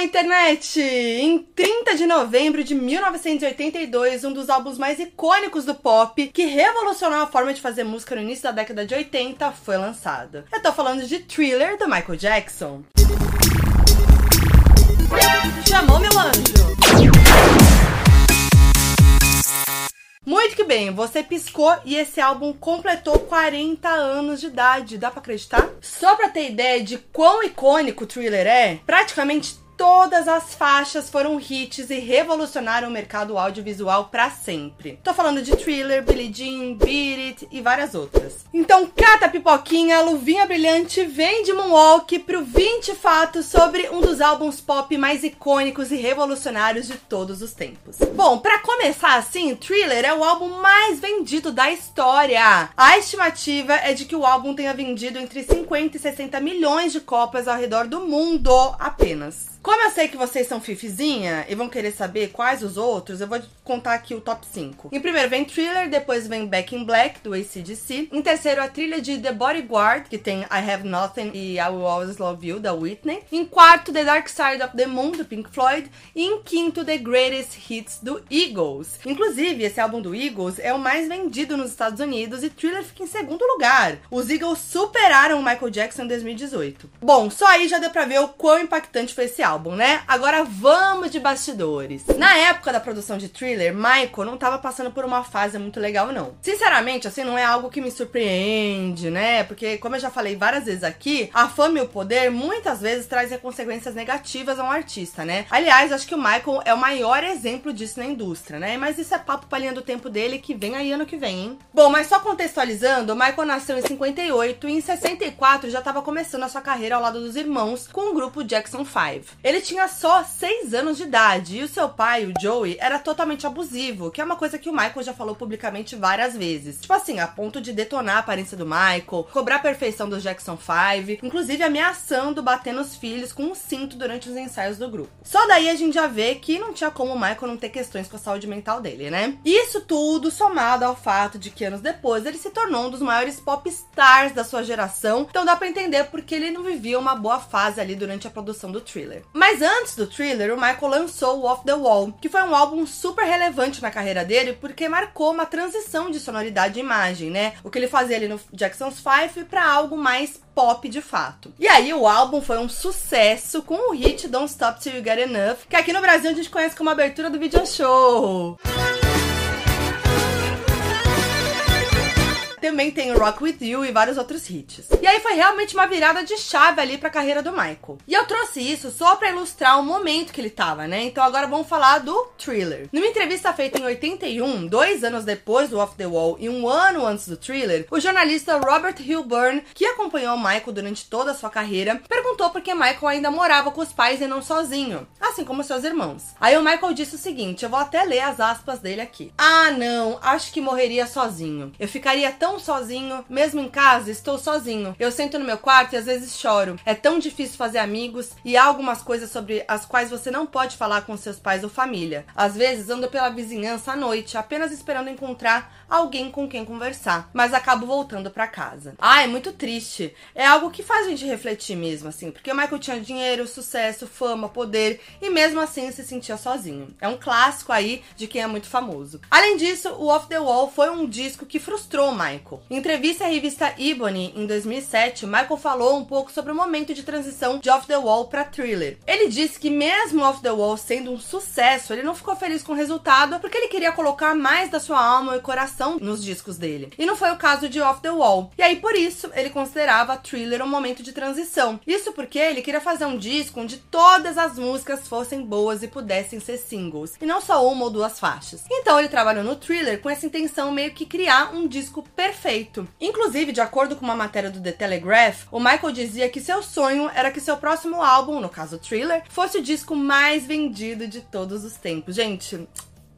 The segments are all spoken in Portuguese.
Olá, internet! Em 30 de novembro de 1982, um dos álbuns mais icônicos do pop, que revolucionou a forma de fazer música no início da década de 80, foi lançado. Eu tô falando de Thriller, do Michael Jackson. Chamou, meu anjo! Muito que bem, você piscou e esse álbum completou 40 anos de idade, dá pra acreditar? Só pra ter ideia de quão icônico o Thriller é, praticamente todas as faixas foram hits e revolucionaram o mercado audiovisual para sempre. Tô falando de Thriller, Billie Jean, Beat It e várias outras. Então cata a pipoquinha, a luvinha brilhante, vem de Moonwalk pro 20 fatos sobre um dos álbuns pop mais icônicos e revolucionários de todos os tempos. Bom, para começar assim, Thriller é o álbum mais vendido da história. A estimativa é de que o álbum tenha vendido entre 50 e 60 milhões de cópias ao redor do mundo apenas. Como eu sei que vocês são fifizinha e vão querer saber quais os outros, eu vou contar aqui o top 5. Em primeiro vem Thriller, depois vem Back in Black, do ACDC. Em terceiro, a trilha de The Bodyguard, que tem I Have Nothing e I Will Always Love You, da Whitney. Em quarto, The Dark Side of the Moon, do Pink Floyd. E em quinto, The Greatest Hits, do Eagles. Inclusive, esse álbum do Eagles é o mais vendido nos Estados Unidos e Thriller fica em segundo lugar. Os Eagles superaram o Michael Jackson em 2018. Bom, só aí já deu pra ver o quão impactante foi esse álbum álbum, né? Agora vamos de bastidores. Na época da produção de Thriller, Michael não tava passando por uma fase muito legal, não. Sinceramente, assim, não é algo que me surpreende, né? Porque, como eu já falei várias vezes aqui, a fama e o poder muitas vezes trazem consequências negativas a um artista, né? Aliás, acho que o Michael é o maior exemplo disso na indústria, né? Mas isso é papo pra linha do tempo dele que vem aí ano que vem, hein? Bom, mas só contextualizando, o Michael nasceu em 58 e em 64 já tava começando a sua carreira ao lado dos irmãos com o grupo Jackson 5. Ele tinha só 6 anos de idade e o seu pai, o Joey, era totalmente abusivo, que é uma coisa que o Michael já falou publicamente várias vezes. Tipo assim, a ponto de detonar a aparência do Michael, cobrar a perfeição dos Jackson 5, inclusive ameaçando bater nos filhos com um cinto durante os ensaios do grupo. Só daí a gente já vê que não tinha como o Michael não ter questões com a saúde mental dele, né? Isso tudo somado ao fato de que anos depois ele se tornou um dos maiores pop stars da sua geração, então dá para entender porque ele não vivia uma boa fase ali durante a produção do thriller. Mas antes do thriller, o Michael lançou Off the Wall, que foi um álbum super relevante na carreira dele porque marcou uma transição de sonoridade e imagem, né? O que ele fazia ali no Jackson's Five para algo mais pop de fato. E aí o álbum foi um sucesso com o hit Don't Stop Till You Get Enough, que aqui no Brasil a gente conhece como abertura do video show. Também tem Rock With You e vários outros hits. E aí foi realmente uma virada de chave ali pra carreira do Michael. E eu trouxe isso só para ilustrar o momento que ele tava, né? Então agora vamos falar do Thriller. Numa entrevista feita em 81, dois anos depois do Off the Wall e um ano antes do Thriller, o jornalista Robert Hilburn, que acompanhou Michael durante toda a sua carreira, perguntou por que Michael ainda morava com os pais e não sozinho, assim como seus irmãos. Aí o Michael disse o seguinte, eu vou até ler as aspas dele aqui. Ah, não, acho que morreria sozinho. Eu ficaria tão sozinho, mesmo em casa, estou sozinho. Eu sento no meu quarto e às vezes choro. É tão difícil fazer amigos e há algumas coisas sobre as quais você não pode falar com seus pais ou família. Às vezes ando pela vizinhança à noite, apenas esperando encontrar alguém com quem conversar, mas acabo voltando para casa. Ah, é muito triste. É algo que faz a gente refletir mesmo, assim, porque o Michael tinha dinheiro, sucesso, fama, poder e mesmo assim se sentia sozinho. É um clássico aí de quem é muito famoso. Além disso, o Off the Wall foi um disco que frustrou. Michael. Em entrevista à revista Ebony em 2007, Michael falou um pouco sobre o momento de transição de Off the Wall para Thriller. Ele disse que mesmo Off the Wall sendo um sucesso, ele não ficou feliz com o resultado porque ele queria colocar mais da sua alma e coração nos discos dele. E não foi o caso de Off the Wall. E aí por isso ele considerava Thriller um momento de transição. Isso porque ele queria fazer um disco onde todas as músicas fossem boas e pudessem ser singles, e não só uma ou duas faixas. Então ele trabalhou no Thriller com essa intenção meio que criar um disco perfeito. Inclusive, de acordo com uma matéria do The Telegraph, o Michael dizia que seu sonho era que seu próximo álbum, no caso Thriller, fosse o disco mais vendido de todos os tempos. Gente,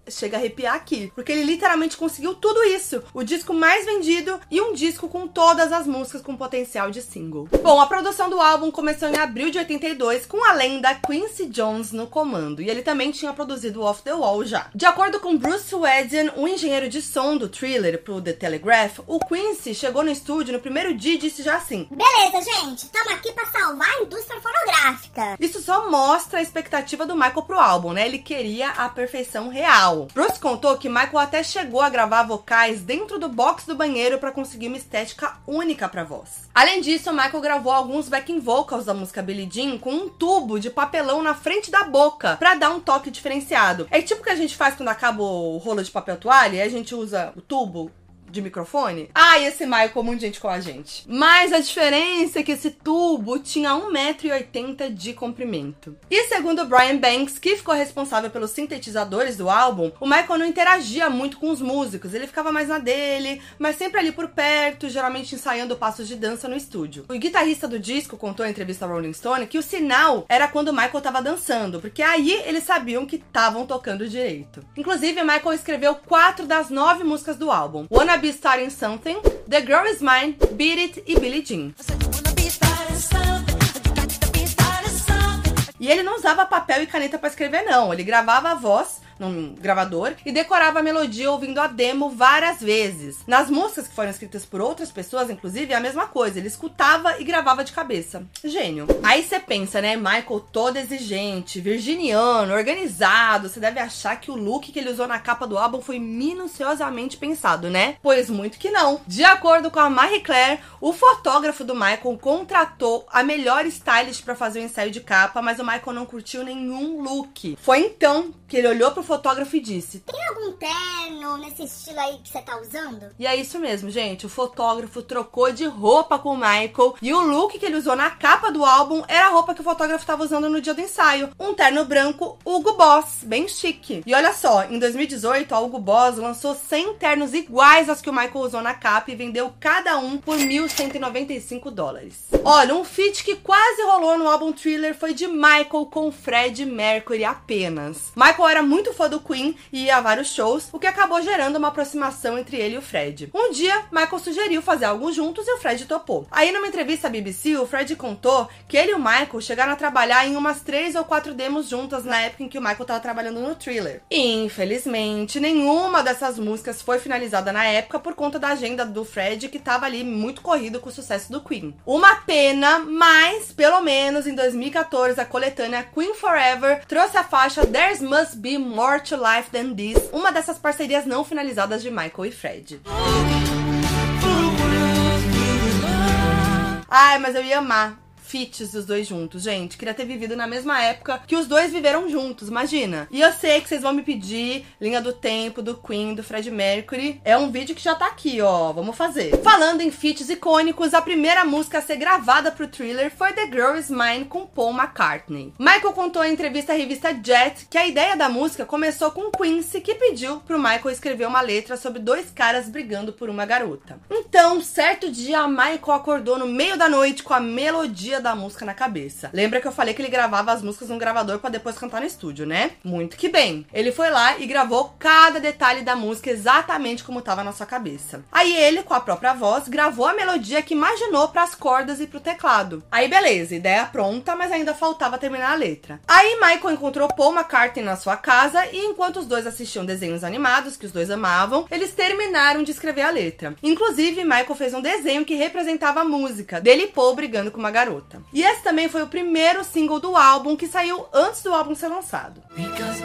chega a arrepiar aqui, porque ele literalmente conseguiu tudo isso: o disco mais vendido e um disco com todas as músicas com potencial de single. Bom, a produção do álbum começou em abril de 82 com a lenda Quincy Jones no comando, e ele também tinha produzido Off the Wall já. De acordo com Bruce Wedden, o engenheiro de som do Thriller pro The Telegraph, o Quincy chegou no estúdio no primeiro dia e disse já assim: Beleza, gente, estamos aqui para salvar a indústria fonográfica. Isso só mostra a expectativa do Michael pro álbum, né? Ele queria a perfeição real. Bruce contou que Michael até chegou a gravar vocais dentro do box do banheiro para conseguir uma estética única para voz. Além disso, Michael gravou alguns backing vocals da música Billie Jean com um tubo de papelão na frente da boca para dar um toque diferenciado. É tipo o que a gente faz quando acaba o rolo de papel toalha a gente usa o tubo de microfone. Ah, e esse Michael, muito gente com a gente. Mas a diferença é que esse tubo tinha 1,80m de comprimento. E segundo Brian Banks, que ficou responsável pelos sintetizadores do álbum, o Michael não interagia muito com os músicos, ele ficava mais na dele, mas sempre ali por perto, geralmente ensaiando passos de dança no estúdio. O guitarrista do disco contou em entrevista a Rolling Stone que o sinal era quando o Michael tava dançando, porque aí eles sabiam que estavam tocando direito. Inclusive, Michael escreveu quatro das nove músicas do álbum. Be Starting Something, The Girl Is Mine, Beat It e Billie Jean. E ele não usava papel e caneta para escrever, não. Ele gravava a voz num gravador e decorava a melodia ouvindo a demo várias vezes. Nas músicas que foram escritas por outras pessoas, inclusive, é a mesma coisa. Ele escutava e gravava de cabeça. Gênio. Aí você pensa, né? Michael todo exigente, virginiano, organizado. Você deve achar que o look que ele usou na capa do álbum foi minuciosamente pensado, né? Pois muito que não. De acordo com a Marie Claire, o fotógrafo do Michael contratou a melhor stylist para fazer o ensaio de capa, mas o Michael não curtiu nenhum look. Foi então que ele olhou pro fotógrafo e disse: Tem algum terno nesse estilo aí que você tá usando? E é isso mesmo, gente. O fotógrafo trocou de roupa com o Michael e o look que ele usou na capa do álbum era a roupa que o fotógrafo estava usando no dia do ensaio. Um terno branco Hugo Boss, bem chique. E olha só, em 2018 a Hugo Boss lançou 100 ternos iguais aos que o Michael usou na capa e vendeu cada um por 1.195 dólares. Olha, um feat que quase rolou no álbum Thriller foi de Michael com Fred Mercury apenas. Michael era muito fã do Queen e ia a vários shows, o que acabou gerando uma aproximação entre ele e o Fred. Um dia, Michael sugeriu fazer algo juntos e o Fred topou. Aí, numa entrevista à BBC, o Fred contou que ele e o Michael chegaram a trabalhar em umas três ou quatro demos juntas na época em que o Michael estava trabalhando no Thriller. E, infelizmente, nenhuma dessas músicas foi finalizada na época por conta da agenda do Fred, que estava ali muito corrido com o sucesso do Queen. Uma pena, mas pelo menos em 2014 a coletânea Queen Forever trouxe a faixa There's Must Be More More to Life Than This, uma dessas parcerias não finalizadas de Michael e Fred. Ai, mas eu ia amar feats dos dois juntos, gente. Queria ter vivido na mesma época que os dois viveram juntos, imagina. E eu sei que vocês vão me pedir linha do tempo do Queen, do Fred Mercury. É um vídeo que já tá aqui, ó. Vamos fazer. Falando em feats icônicos, a primeira música a ser gravada pro thriller foi The Girl Is Mine com Paul McCartney. Michael contou em entrevista à revista Jet que a ideia da música começou com Quincy, que pediu pro Michael escrever uma letra sobre dois caras brigando por uma garota. Então, certo dia, Michael acordou no meio da noite com a melodia da música na cabeça. Lembra que eu falei que ele gravava as músicas num gravador para depois cantar no estúdio, né? Muito que bem. Ele foi lá e gravou cada detalhe da música exatamente como estava na sua cabeça. Aí ele, com a própria voz, gravou a melodia que imaginou para as cordas e pro teclado. Aí beleza, ideia pronta, mas ainda faltava terminar a letra. Aí Michael encontrou Paul McCartney na sua casa e enquanto os dois assistiam desenhos animados que os dois amavam, eles terminaram de escrever a letra. Inclusive, Michael fez um desenho que representava a música dele e Paul brigando com uma garota. E esse também foi o primeiro single do álbum que saiu antes do álbum ser lançado. Because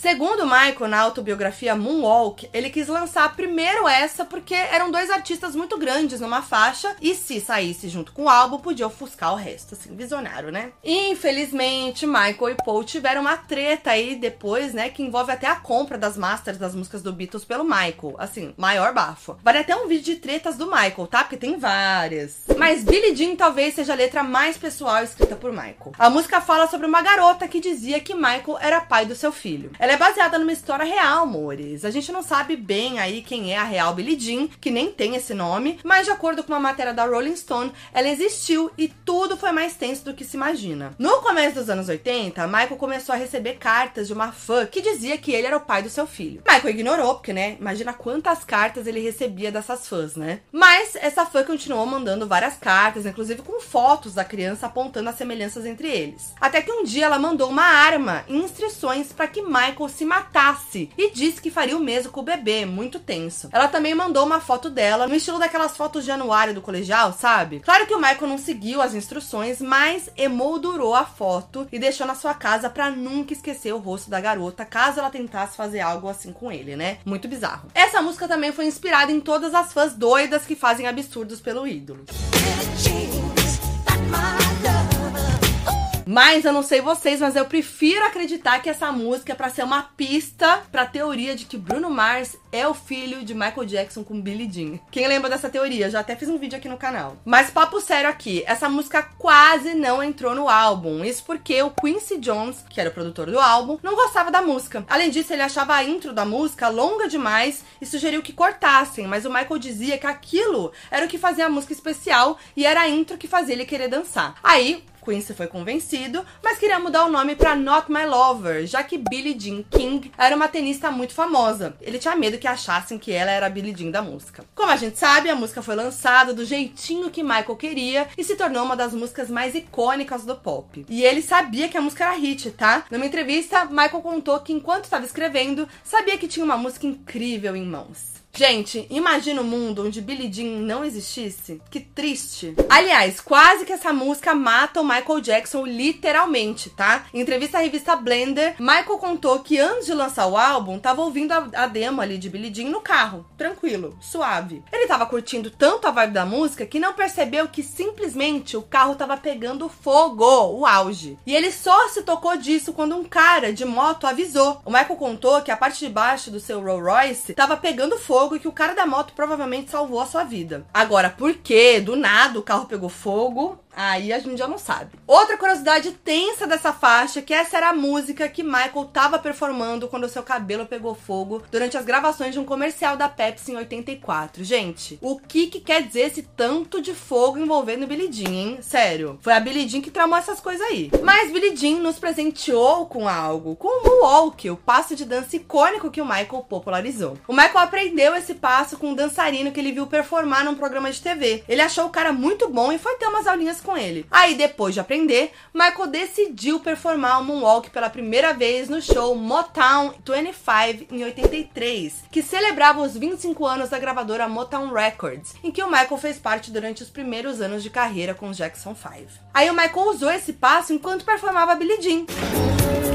Segundo Michael, na autobiografia Moonwalk, ele quis lançar primeiro essa porque eram dois artistas muito grandes numa faixa e se saísse junto com o álbum, podia ofuscar o resto, assim, visionário, né? Infelizmente, Michael e Paul tiveram uma treta aí depois, né, que envolve até a compra das masters das músicas do Beatles pelo Michael, assim, maior bafo. Vale até um vídeo de tretas do Michael, tá? Porque tem várias. Mas Billie Jean talvez seja a letra mais pessoal escrita por Michael. A música fala sobre uma garota que dizia que Michael era pai do seu filho. Ela Ela é baseada numa história real, amores. A gente não sabe bem aí quem é a real Billie Jean, que nem tem esse nome, mas de acordo com uma matéria da Rolling Stone, ela existiu e tudo foi mais tenso do que se imagina. No começo dos anos 80, Michael começou a receber cartas de uma fã que dizia que ele era o pai do seu filho. Michael ignorou, porque, né, imagina quantas cartas ele recebia dessas fãs, né? Mas essa fã continuou mandando várias cartas, inclusive com fotos da criança apontando as semelhanças entre eles. Até que um dia ela mandou uma arma e instruções para que Michael se matasse e disse que faria o mesmo com o bebê, muito tenso. Ela também mandou uma foto dela no estilo daquelas fotos de anuário do colegial, sabe? Claro que o Michael não seguiu as instruções, mas emoldurou a foto e deixou na sua casa para nunca esquecer o rosto da garota, caso ela tentasse fazer algo assim com ele, né? Muito bizarro. Essa música também foi inspirada em todas as fãs doidas que fazem absurdos pelo ídolo. Mas eu não sei vocês, mas eu prefiro acreditar que essa música é para ser uma pista para a teoria de que Bruno Mars é o filho de Michael Jackson com Billie Jean. Quem lembra dessa teoria? Já até fiz um vídeo aqui no canal. Mas papo sério aqui, essa música quase não entrou no álbum. Isso porque o Quincy Jones, que era o produtor do álbum, não gostava da música. Além disso, ele achava a intro da música longa demais e sugeriu que cortassem, mas o Michael dizia que aquilo era o que fazia a música especial e era a intro que fazia ele querer dançar. Aí, Quincy foi convencido, mas queria mudar o nome para Not My Lover, já que Billie Jean King era uma tenista muito famosa. Ele tinha medo que achassem que ela era a Billie Jean da música. Como a gente sabe, a música foi lançada do jeitinho que Michael queria e se tornou uma das músicas mais icônicas do pop. E ele sabia que a música era hit, tá? Numa entrevista, Michael contou que enquanto estava escrevendo, sabia que tinha uma música incrível em mãos. Gente, imagina um mundo onde Billie Jean não existisse. Que triste. Aliás, quase que essa música mata o Michael Jackson literalmente, tá? Em entrevista à revista Blender, Michael contou que antes de lançar o álbum, tava ouvindo a, a demo ali de Billie Jean no carro, tranquilo, suave. Ele tava curtindo tanto a vibe da música que não percebeu que simplesmente o carro tava pegando fogo, o auge. E ele só se tocou disso quando um cara de moto avisou. O Michael contou que a parte de baixo do seu Rolls Royce tava pegando fogo fogo e que o cara da moto provavelmente salvou a sua vida. Agora, por que do nada o carro pegou fogo? Aí a gente já não sabe. Outra curiosidade tensa dessa faixa, que essa era a música que Michael tava performando quando seu cabelo pegou fogo durante as gravações de um comercial da Pepsi em 84. Gente, o que que quer dizer esse tanto de fogo envolvendo Billie Jean, hein? Sério. Foi a Billie Jean que tramou essas coisas aí. Mas Billie Jean nos presenteou com algo, com o Moonwalk, o passo de dança icônico que o Michael popularizou. O Michael aprendeu esse passo com um dançarino que ele viu performar num programa de TV. Ele achou o cara muito bom e foi ter umas aulinhas com ele. Aí, depois de aprender, Michael decidiu performar o Moonwalk pela primeira vez no show Motown 25 em 83, que celebrava os 25 anos da gravadora Motown Records, em que o Michael fez parte durante os primeiros anos de carreira com os Jackson 5. Aí o Michael usou esse passo enquanto performava Billie Jean.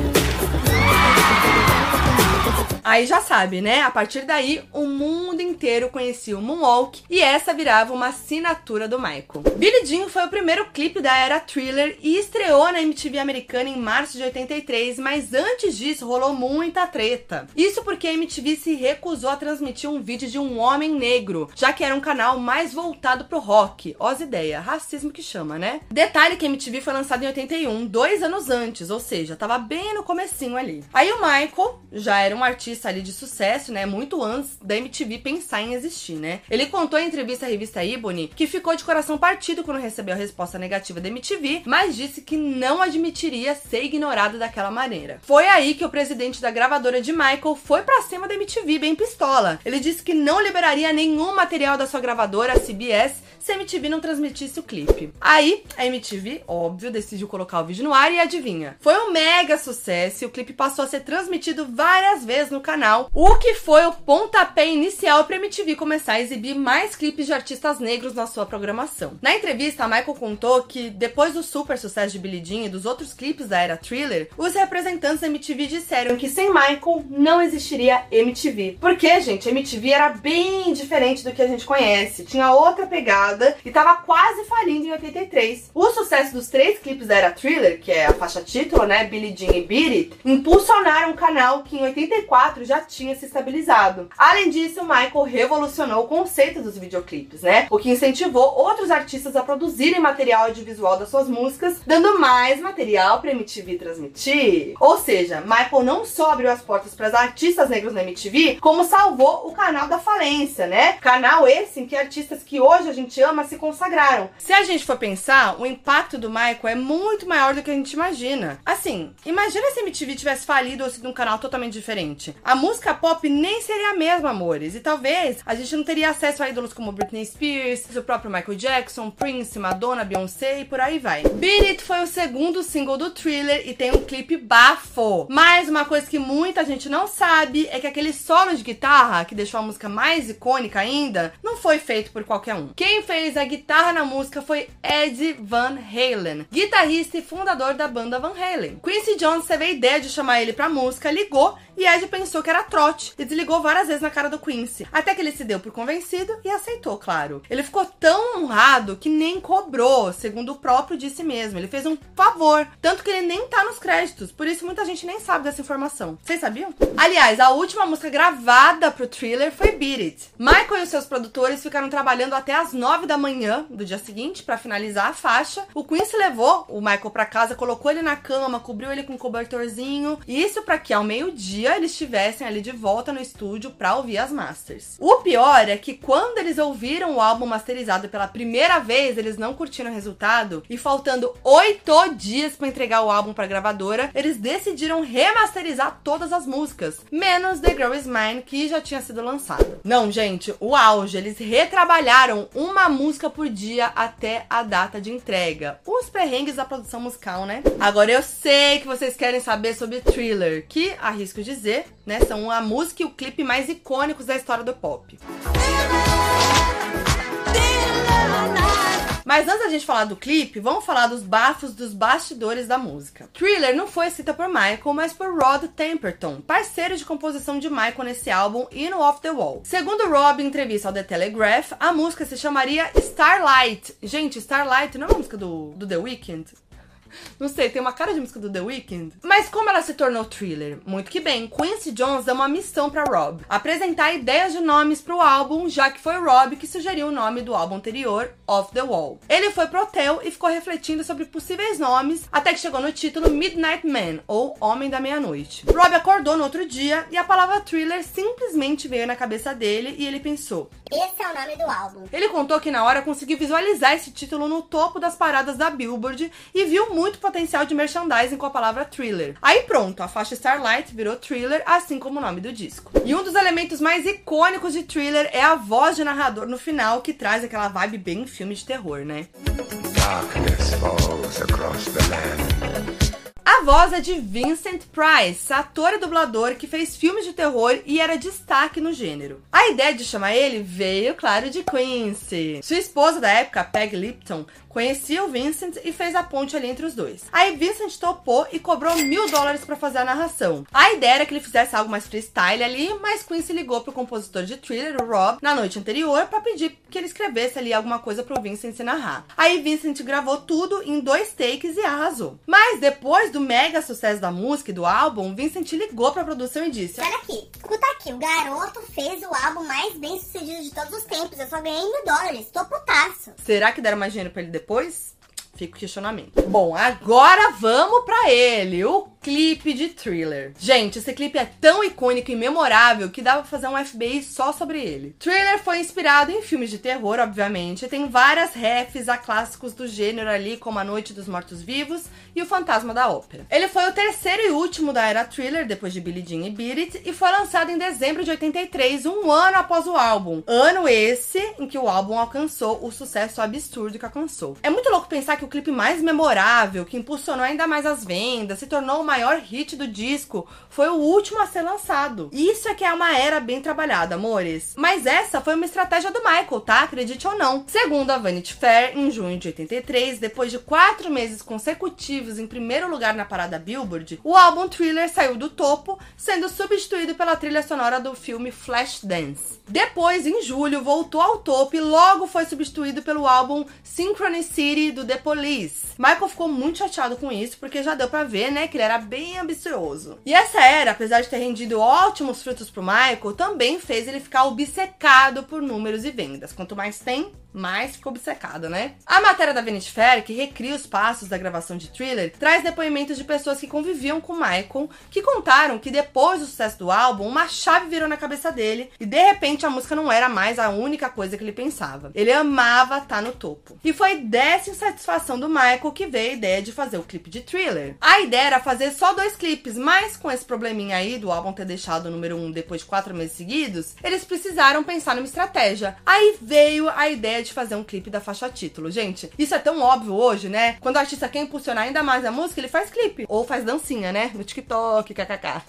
Aí já sabe, né? A partir daí, o mundo inteiro conhecia o Moonwalk e essa virava uma assinatura do Michael. Billie Jean foi o primeiro clipe da era Thriller e estreou na MTV americana em março de 83, mas antes disso rolou muita treta. Isso porque a MTV se recusou a transmitir um vídeo de um homem negro, já que era um canal mais voltado pro rock. Ó as ideias, racismo que chama, né? Detalhe que a MTV foi lançada em 81, dois anos antes, ou seja, tava bem no comecinho ali. Aí o Michael já era um artista artista ali de sucesso, né? Muito antes da MTV pensar em existir, né? Ele contou em entrevista à revista Ebony que ficou de coração partido quando recebeu a resposta negativa da MTV, mas disse que não admitiria ser ignorado daquela maneira. Foi aí que o presidente da gravadora de Michael foi para cima da MTV bem pistola. Ele disse que não liberaria nenhum material da sua gravadora, a CBS, se a MTV não transmitisse o clipe. Aí, a MTV, óbvio, decidiu colocar o vídeo no ar e adivinha. Foi um mega sucesso e o clipe passou a ser transmitido várias vezes no canal, o que foi o pontapé inicial para a MTV começar a exibir mais clipes de artistas negros na sua programação. Na entrevista, Michael contou que depois do super sucesso de Billie Jean e dos outros clipes da era Thriller, os representantes da MTV disseram que sem Michael não existiria MTV. Porque, gente, MTV era bem diferente do que a gente conhece, tinha outra pegada e tava quase falindo em 83. O sucesso dos três clipes da era Thriller, que é a faixa título, né, Billie Jean e Beat It, impulsionaram o canal que em 84 2004 já tinha se estabilizado. Além disso, Michael revolucionou o conceito dos videoclipes, né? O que incentivou outros artistas a produzirem material audiovisual das suas músicas, dando mais material para MTV transmitir. Ou seja, Michael não só abriu as portas para as artistas negros na MTV, como salvou o canal da falência, né? Canal esse em que artistas que hoje a gente ama se consagraram. Se a gente for pensar, o impacto do Michael é muito maior do que a gente imagina. Assim, imagina se a MTV tivesse falido ou sido um canal totalmente diferente. A música pop nem seria a mesma, amores. E talvez a gente não teria acesso a ídolos como Britney Spears, o próprio Michael Jackson, Prince, Madonna, Beyoncé e por aí vai. Beat It foi o segundo single do Thriller e tem um clipe bafo. Mas uma coisa que muita gente não sabe é que aquele solo de guitarra, que deixou a música mais icônica ainda, não foi feito por qualquer um. Quem fez a guitarra na música foi Eddie Van Halen, guitarrista e fundador da banda Van Halen. Quincy Jones teve a ideia de chamar ele pra música, ligou e Ed pensou que era trote e desligou várias vezes na cara do Quincy. Até que ele se deu por convencido e aceitou, claro. Ele ficou tão honrado que nem cobrou, segundo o próprio disse mesmo. Ele fez um favor. Tanto que ele nem tá nos créditos. Por isso muita gente nem sabe dessa informação. Vocês sabiam? Aliás, a última música gravada pro thriller foi Beat It. Michael e seus produtores ficaram trabalhando até as 9 da manhã do dia seguinte para finalizar a faixa. O Quincy levou o Michael para casa, colocou ele na cama, cobriu ele com um cobertorzinho. Isso para que ao meio-dia dia eles estivessem ali de volta no estúdio para ouvir as masters. O pior é que quando eles ouviram o álbum masterizado pela primeira vez, eles não curtiram o resultado e faltando oito dias para entregar o álbum para gravadora, eles decidiram remasterizar todas as músicas, menos The Girl Is Mine que já tinha sido lançada. Não, gente, o auge, eles retrabalharam uma música por dia até a data de entrega. Os perrengues da produção musical, né? Agora eu sei que vocês querem saber sobre Thriller, que arrisco dizer, né? São a música e o clipe mais icônicos da história do pop. Mas antes da gente falar do clipe, vamos falar dos bafos dos bastidores da música. Thriller não foi escrita por Michael, mas por Rod Temperton, parceiro de composição de Michael nesse álbum e no Off the Wall. Segundo Rob, em entrevista ao The Telegraph, a música se chamaria Starlight. Gente, Starlight não é uma música do, do The Weeknd? Não sei, tem uma cara de música do The Weeknd. Mas como ela se tornou thriller? Muito que bem, Quincy Jones deu uma missão para Rob: apresentar ideias de nomes para o álbum, já que foi Rob que sugeriu o nome do álbum anterior, Off the Wall. Ele foi pro hotel e ficou refletindo sobre possíveis nomes, até que chegou no título Midnight Man, ou Homem da Meia-Noite. Rob acordou no outro dia e a palavra thriller simplesmente veio na cabeça dele e ele pensou: Esse é o nome do álbum. Ele contou que na hora conseguiu visualizar esse título no topo das paradas da Billboard e viu muito muito potencial de merchandising com a palavra thriller. Aí pronto, a faixa Starlight virou thriller, assim como o nome do disco. E um dos elementos mais icônicos de thriller é a voz de narrador no final, que traz aquela vibe bem filme de terror, né? Darkness falls across the land. A voz é de Vincent Price, ator e dublador que fez filmes de terror e era destaque no gênero. A ideia de chamar ele veio, claro, de Quincy. Sua esposa da época, Peg Lipton, conhecia o Vincent e fez a ponte ali entre os dois. Aí Vincent topou e cobrou mil dólares para fazer a narração. A ideia era que ele fizesse algo mais freestyle ali, mas Quincy ligou pro compositor de thriller, o Rob, na noite anterior para pedir que ele escrevesse ali alguma coisa pro Vincent se narrar. Aí Vincent gravou tudo em dois takes e arrasou. Mas depois do mega sucesso da música e do álbum, Vincent ligou pra produção e disse: Olha aqui, escuta aqui, o garoto fez o álbum mais bem sucedido de todos os tempos. Eu só ganhei mil dólares, tô putaço. Será que deram mais dinheiro pra ele depois? Fica o questionamento. Bom, agora vamos para ele, o clipe de Thriller. Gente, esse clipe é tão icônico e memorável que dá pra fazer um FBI só sobre ele. Thriller foi inspirado em filmes de terror, obviamente, tem várias refs a clássicos do gênero ali, como A Noite dos Mortos-Vivos e O Fantasma da Ópera. Ele foi o terceiro e último da era Thriller, depois de Billie Jean e Beat It, e foi lançado em dezembro de 83, um ano após o álbum. Ano esse em que o álbum alcançou o sucesso absurdo que alcançou. É muito louco pensar que o clipe mais memorável, que impulsionou ainda mais as vendas, se tornou uma maior hit do disco foi o último a ser lançado. Isso é que é uma era bem trabalhada, amores. Mas essa foi uma estratégia do Michael, tá? Acredite ou não. Segundo a Vanity Fair, em junho de 83, depois de quatro meses consecutivos em primeiro lugar na parada Billboard, o álbum Thriller saiu do topo, sendo substituído pela trilha sonora do filme Flashdance. Depois, em julho, voltou ao topo e logo foi substituído pelo álbum Synchronicity do The Police. Michael ficou muito chateado com isso, porque já deu pra ver, né, que ele era bem ambicioso. E essa era, apesar de ter rendido ótimos frutos pro Michael, também fez ele ficar obcecado por números e vendas. Quanto mais tem, mais ficou obcecado, né? A matéria da Vanity Fair, que recria os passos da gravação de Thriller, traz depoimentos de pessoas que conviviam com Michael, que contaram que depois do sucesso do álbum, uma chave virou na cabeça dele e de repente a música não era mais a única coisa que ele pensava. Ele amava estar tá no topo. E foi dessa insatisfação do Michael que veio a ideia de fazer o clipe de Thriller. A ideia era fazer só dois clipes, mas com esse probleminha aí do álbum ter deixado o número um depois de quatro meses seguidos, eles precisaram pensar numa estratégia. Aí veio a ideia de fazer um clipe da faixa título. Gente, isso é tão óbvio hoje, né? Quando o artista quer impulsionar ainda mais a música, ele faz clipe. Ou faz dancinha, né? No TikTok, kkk.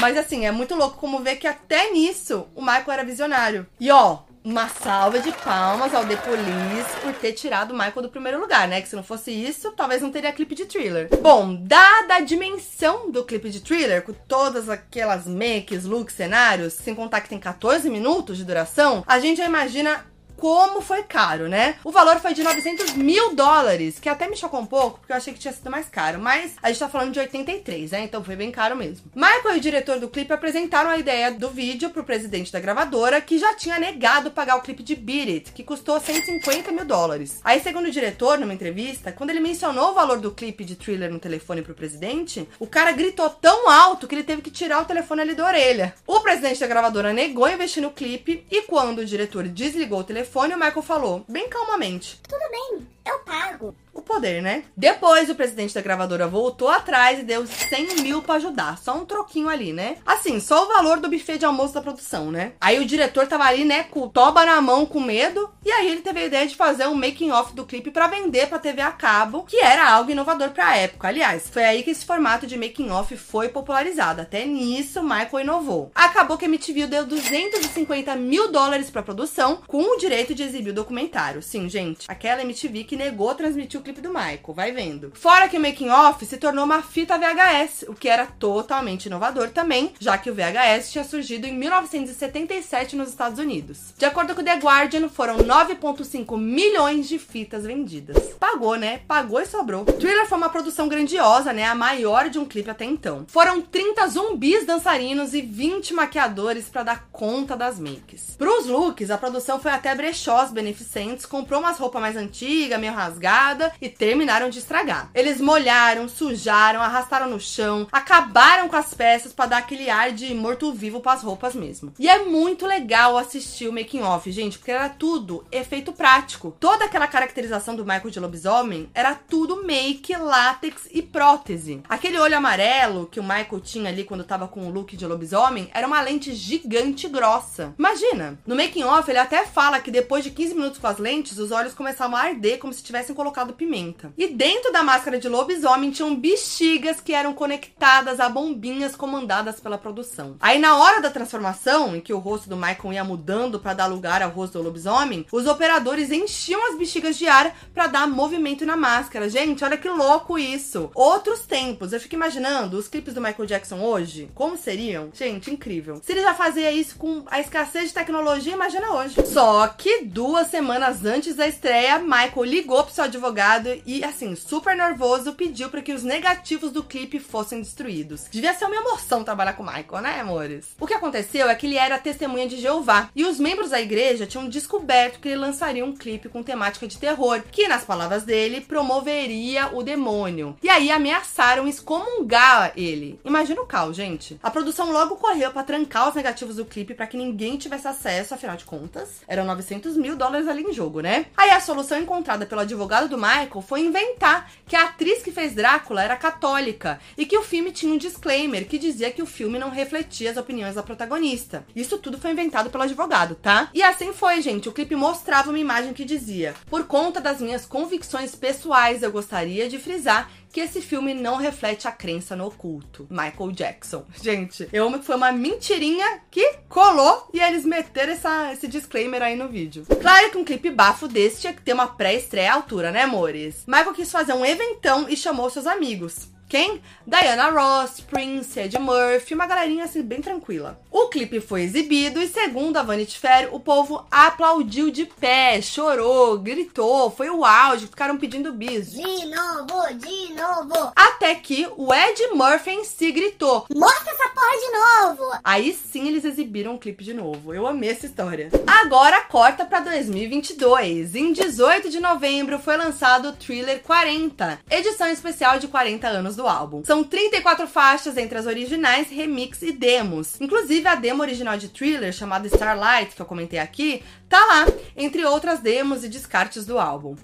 Mas assim, é muito louco como ver que até nisso o Michael era visionário. E ó, uma salva de palmas ao The Police por ter tirado o Michael do primeiro lugar, né? Que se não fosse isso, talvez não teria clipe de thriller. Bom, dada a dimensão do clipe de thriller, com todas aquelas makes, looks, cenários, sem contar que tem 14 minutos de duração, a gente já imagina como foi caro, né? O valor foi de 900 mil dólares, que até me chocou um pouco, porque eu achei que tinha sido mais caro. Mas a gente tá falando de 83, né? Então foi bem caro mesmo. Michael e o diretor do clipe apresentaram a ideia do vídeo pro presidente da gravadora, que já tinha negado pagar o clipe de Beat It, que custou 150 mil dólares. Aí, segundo o diretor, numa entrevista, quando ele mencionou o valor do clipe de thriller no telefone pro presidente, o cara gritou tão alto que ele teve que tirar o telefone ali da orelha. O presidente da gravadora negou investir no clipe e quando o diretor desligou o telefone, telefone, o Michael falou, bem calmamente: Tudo bem, eu pago o poder, né? Depois, o presidente da gravadora voltou atrás e deu 100 mil pra ajudar. Só um troquinho ali, né? Assim, só o valor do buffet de almoço da produção, né? Aí o diretor tava ali, né, com o toba na mão, com medo. E aí ele teve a ideia de fazer um making-off do clipe para vender pra TV a cabo, que era algo inovador pra época. Aliás, foi aí que esse formato de making-off foi popularizado. Até nisso, Michael inovou. Acabou que a MTV deu 250 mil dólares pra produção, com o direito de exibir o documentário. Sim, gente, aquela MTV que negou transmitir o clipe do Michael, vai vendo. Fora que o making off se tornou uma fita VHS, o que era totalmente inovador também, já que o VHS tinha surgido em 1977 nos Estados Unidos. De acordo com The Guardian, foram 9.5 milhões de fitas vendidas. Pagou, né? Pagou e sobrou. Thriller foi uma produção grandiosa, né? A maior de um clipe até então. Foram 30 zumbis dançarinos e 20 maquiadores para dar conta das makes. Para os looks, a produção foi até brechós beneficentes, comprou umas roupas mais antigas, meio rasgada e terminaram de estragar. Eles molharam, sujaram, arrastaram no chão, acabaram com as peças para dar aquele ar de morto-vivo para as roupas mesmo. E é muito legal assistir o making off, gente, porque era tudo efeito prático. Toda aquela caracterização do Michael de lobisomem era tudo make, látex e prótese. Aquele olho amarelo que o Michael tinha ali quando tava com o look de lobisomem era uma lente gigante grossa. Imagina, no making off ele até fala que depois de 15 minutos com as lentes, os olhos começavam a arder como se tivessem colocado pimenta pimenta. E dentro da máscara de lobisomem tinham bexigas que eram conectadas a bombinhas comandadas pela produção. Aí na hora da transformação, em que o rosto do Michael ia mudando para dar lugar ao rosto do lobisomem, os operadores enchiam as bexigas de ar para dar movimento na máscara. Gente, olha que louco isso. Outros tempos. Eu fico imaginando os clipes do Michael Jackson hoje, como seriam? Gente, incrível. Se ele já fazia isso com a escassez de tecnologia, imagina hoje. Só que duas semanas antes da estreia, Michael ligou pro seu advogado e, assim, super nervoso, pediu para que os negativos do clipe fossem destruídos. Devia ser uma emoção trabalhar com o Michael, né, amores? O que aconteceu é que ele era testemunha de Jeová e os membros da igreja tinham descoberto que ele lançaria um clipe com temática de terror, que, nas palavras dele, promoveria o demônio. E aí ameaçaram excomungar ele. Imagina o caos, gente. A produção logo correu para trancar os negativos do clipe para que ninguém tivesse acesso, afinal de contas, eram 900 mil dólares ali em jogo, né? Aí a solução encontrada pelo advogado do Michael foi inventar que a atriz que fez Drácula era católica e que o filme tinha um disclaimer que dizia que o filme não refletia as opiniões da protagonista. Isso tudo foi inventado pelo advogado, tá? E assim foi, gente. O clipe mostrava uma imagem que dizia: Por conta das minhas convicções pessoais, eu gostaria de frisar que esse filme não reflete a crença no oculto. Michael Jackson. Gente, eu amo que foi uma mentirinha que colou e eles meteram essa, esse disclaimer aí no vídeo. Claro que um clipe bafo desse tinha que ter uma pré-estreia à altura, né, amores? Michael quis fazer um eventão e chamou seus amigos Quem? Diana Ross, Prince, Ed Murphy, uma galerinha assim bem tranquila. O clipe foi exibido e, segundo a Vanity Fair, o povo aplaudiu de pé, chorou, gritou, foi o auge, ficaram pedindo bis. De novo, de novo. Até que o Ed Murphy em si gritou: Mostra essa porra de novo. Aí sim eles exibiram o clipe de novo. Eu amei essa história. Agora corta pra 2022. Em 18 de novembro foi lançado o Thriller 40, edição especial de 40 anos do álbum. São 34 faixas entre as originais, remix e demos. Inclusive a demo original de Thriller, chamada Starlight, que eu comentei aqui, tá lá, entre outras demos e descartes do álbum.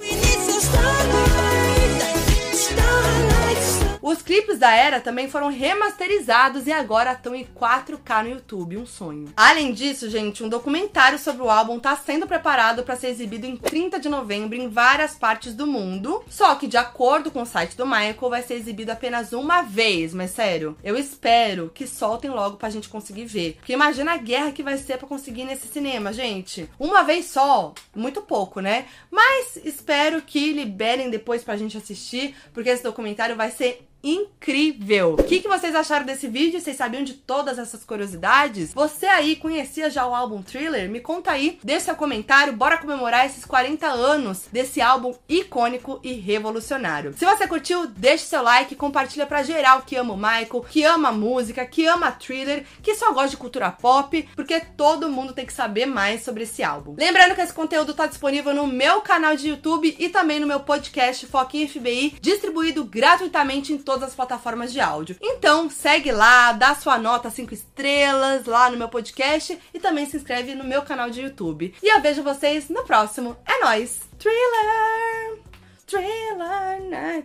Os clipes da era também foram remasterizados e agora estão em 4K no YouTube, um sonho. Além disso, gente, um documentário sobre o álbum está sendo preparado para ser exibido em 30 de novembro em várias partes do mundo. Só que, de acordo com o site do Michael, vai ser exibido apenas uma vez. Mas sério, eu espero que soltem logo pra gente conseguir ver. Porque imagina a guerra que vai ser para conseguir nesse cinema, gente. Uma vez só, muito pouco, né? Mas espero que liberem depois pra gente assistir, porque esse documentário vai ser incrível. O que, que vocês acharam desse vídeo? Vocês sabiam de todas essas curiosidades? Você aí conhecia já o álbum Thriller? Me conta aí, deixa seu comentário, bora comemorar esses 40 anos desse álbum icônico e revolucionário. Se você curtiu, deixe seu like, compartilha pra geral que ama o Michael, que ama música, que ama Thriller, que só gosta de cultura pop, porque todo mundo tem que saber mais sobre esse álbum. Lembrando que esse conteúdo tá disponível no meu canal de YouTube e também no meu podcast Foquinha FBI, distribuído gratuitamente em todas as plataformas de áudio. Então, segue lá, dá sua nota 5 estrelas lá no meu podcast e também se inscreve no meu canal de YouTube. E eu vejo vocês no próximo. É nóis! Thriller! Thriller!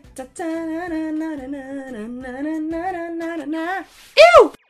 Eu!